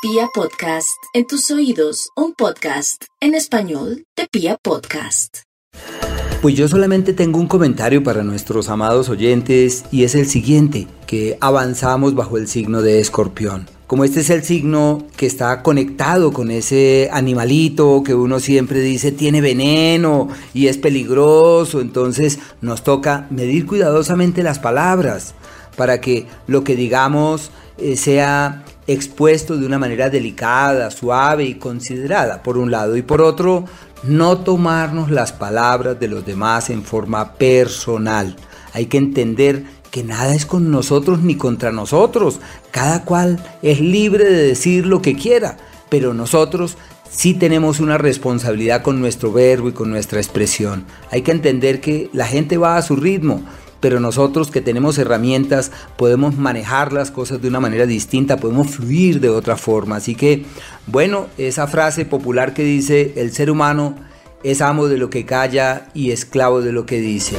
Pia Podcast, en tus oídos, un podcast en español de Pia Podcast. Pues yo solamente tengo un comentario para nuestros amados oyentes y es el siguiente, que avanzamos bajo el signo de escorpión. Como este es el signo que está conectado con ese animalito que uno siempre dice tiene veneno y es peligroso, entonces nos toca medir cuidadosamente las palabras para que lo que digamos eh, sea expuesto de una manera delicada, suave y considerada, por un lado, y por otro, no tomarnos las palabras de los demás en forma personal. Hay que entender que nada es con nosotros ni contra nosotros, cada cual es libre de decir lo que quiera, pero nosotros sí tenemos una responsabilidad con nuestro verbo y con nuestra expresión. Hay que entender que la gente va a su ritmo, pero nosotros que tenemos herramientas podemos manejar las cosas de una manera distinta, podemos fluir de otra forma. Así que, bueno, esa frase popular que dice, el ser humano es amo de lo que calla y esclavo de lo que dice.